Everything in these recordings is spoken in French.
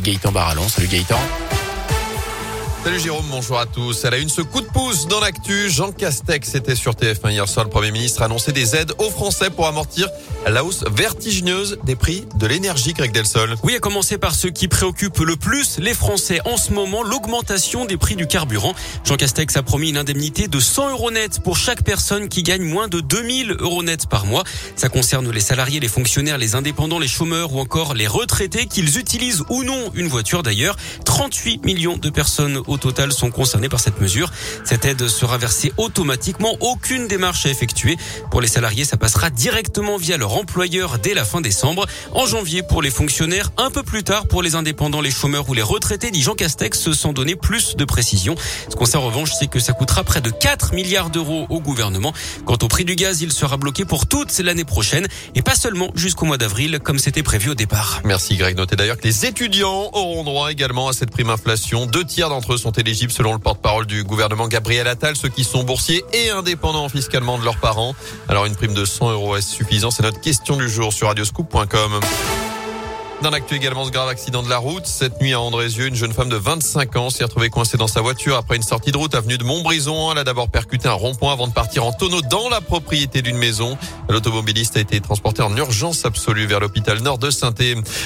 avec Gaëtan Barallon. Salut Gaëtan. Salut Jérôme, bonjour à tous. Elle a une ce coup de pouce dans l'actu. Jean Castex était sur TF1 hier soir. Le Premier ministre a annoncé des aides aux Français pour amortir la hausse vertigineuse des prix de l'énergie, Greg Delsol. Oui, à commencer par ce qui préoccupe le plus les Français en ce moment, l'augmentation des prix du carburant. Jean Castex a promis une indemnité de 100 euros net pour chaque personne qui gagne moins de 2000 euros net par mois. Ça concerne les salariés, les fonctionnaires, les indépendants, les chômeurs ou encore les retraités, qu'ils utilisent ou non une voiture d'ailleurs. 38 millions de personnes au total sont concernés par cette mesure. Cette aide sera versée automatiquement, aucune démarche à effectuer. Pour les salariés, ça passera directement via leur employeur dès la fin décembre. En janvier, pour les fonctionnaires, un peu plus tard pour les indépendants, les chômeurs ou les retraités, dit Jean Castex, sans donner plus de précision. Ce qu'on sait en revanche, c'est que ça coûtera près de 4 milliards d'euros au gouvernement. Quant au prix du gaz, il sera bloqué pour toute l'année prochaine et pas seulement jusqu'au mois d'avril comme c'était prévu au départ. Merci Greg. Notez d'ailleurs que les étudiants auront droit également à cette prime inflation. Deux tiers d'entre eux sont éligibles selon le porte-parole du gouvernement Gabriel Attal, ceux qui sont boursiers et indépendants fiscalement de leurs parents. Alors une prime de 100 euros est suffisant C'est notre question du jour sur radioscoop.com. Dans l'actu également, ce grave accident de la route. Cette nuit à Andrézieux, une jeune femme de 25 ans s'est retrouvée coincée dans sa voiture après une sortie de route avenue de Montbrison. Elle a d'abord percuté un rond-point avant de partir en tonneau dans la propriété d'une maison. L'automobiliste a été transporté en urgence absolue vers l'hôpital nord de saint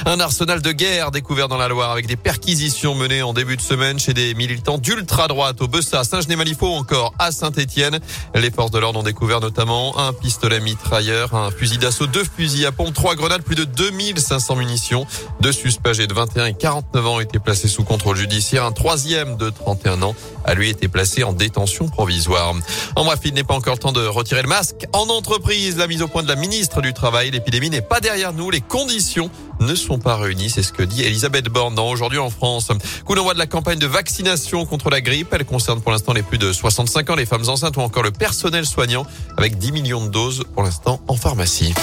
Un arsenal de guerre découvert dans la Loire avec des perquisitions menées en début de semaine chez des militants d'ultra-droite au Bessa, Saint-Genis-Malifaux encore à Saint-Étienne. Les forces de l'ordre ont découvert notamment un pistolet mitrailleur, un fusil d'assaut, deux fusils à pompe, trois grenades, plus de 2500 munitions. Deux suspects âgés de 21 et 49 ans ont été placés sous contrôle judiciaire. Un troisième de 31 ans a lui été placé en détention provisoire. En bref, il n'est pas encore temps de retirer le masque. En entreprise, la mise au point de la ministre du Travail, l'épidémie n'est pas derrière nous. Les conditions ne sont pas réunies. C'est ce que dit Elisabeth Borne Aujourd'hui en France. Coup d'envoi de la campagne de vaccination contre la grippe. Elle concerne pour l'instant les plus de 65 ans, les femmes enceintes ou encore le personnel soignant avec 10 millions de doses pour l'instant en pharmacie.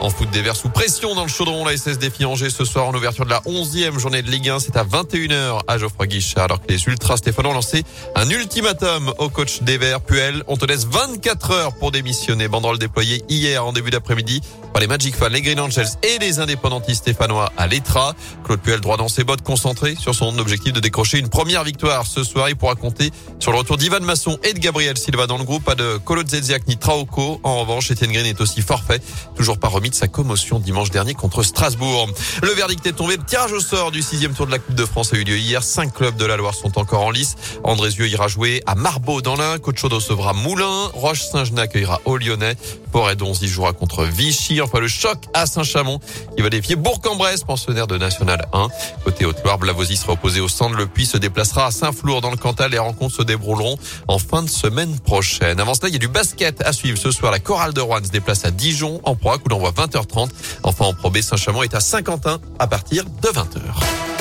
En foot des Verts sous pression dans le chaudron, la SS défie Angers ce soir en ouverture de la 11e journée de Ligue 1. C'est à 21h à Geoffroy Guichard alors que les Ultras Stéphano ont lancé un ultimatum au coach des Verts. Puel, on te laisse 24 heures pour démissionner. Banderole déployée hier en début d'après-midi par les Magic Fans, les Green Angels et les indépendantistes stéphanois à l'Etra. Claude Puel droit dans ses bottes concentré sur son objectif de décrocher une première victoire ce soir. Il pourra compter sur le retour d'Ivan Masson et de Gabriel Silva dans le groupe. Pas de Kolo Zeziak ni Traoko. En revanche, Etienne Green est aussi forfait. Toujours pas de sa commotion dimanche dernier contre Strasbourg. Le verdict est tombé. Le tirage au sort du sixième tour de la Coupe de France a eu lieu hier. Cinq clubs de la Loire sont encore en lice. Andrézieux ira jouer à Marbeau dans l'Ain. Cochodo recevra Moulin. Roche-Saint-Genis accueillera au Lyonnais. Y jouera contre Vichy. Enfin, le choc à Saint-Chamond qui va défier Bourg-en-Bresse, pensionnaire de National 1. Côté Haute-Loire, Blavozy sera opposé au centre. Le Puy se déplacera à Saint-Flour dans le Cantal. Les rencontres se dérouleront en fin de semaine prochaine. Avant cela, il y a du basket à suivre ce soir. La chorale de Rouen se déplace à Dijon en proie, où l'on voit 20h30. Enfin, en Pro Saint-Chamond est à Saint-Quentin à partir de 20h.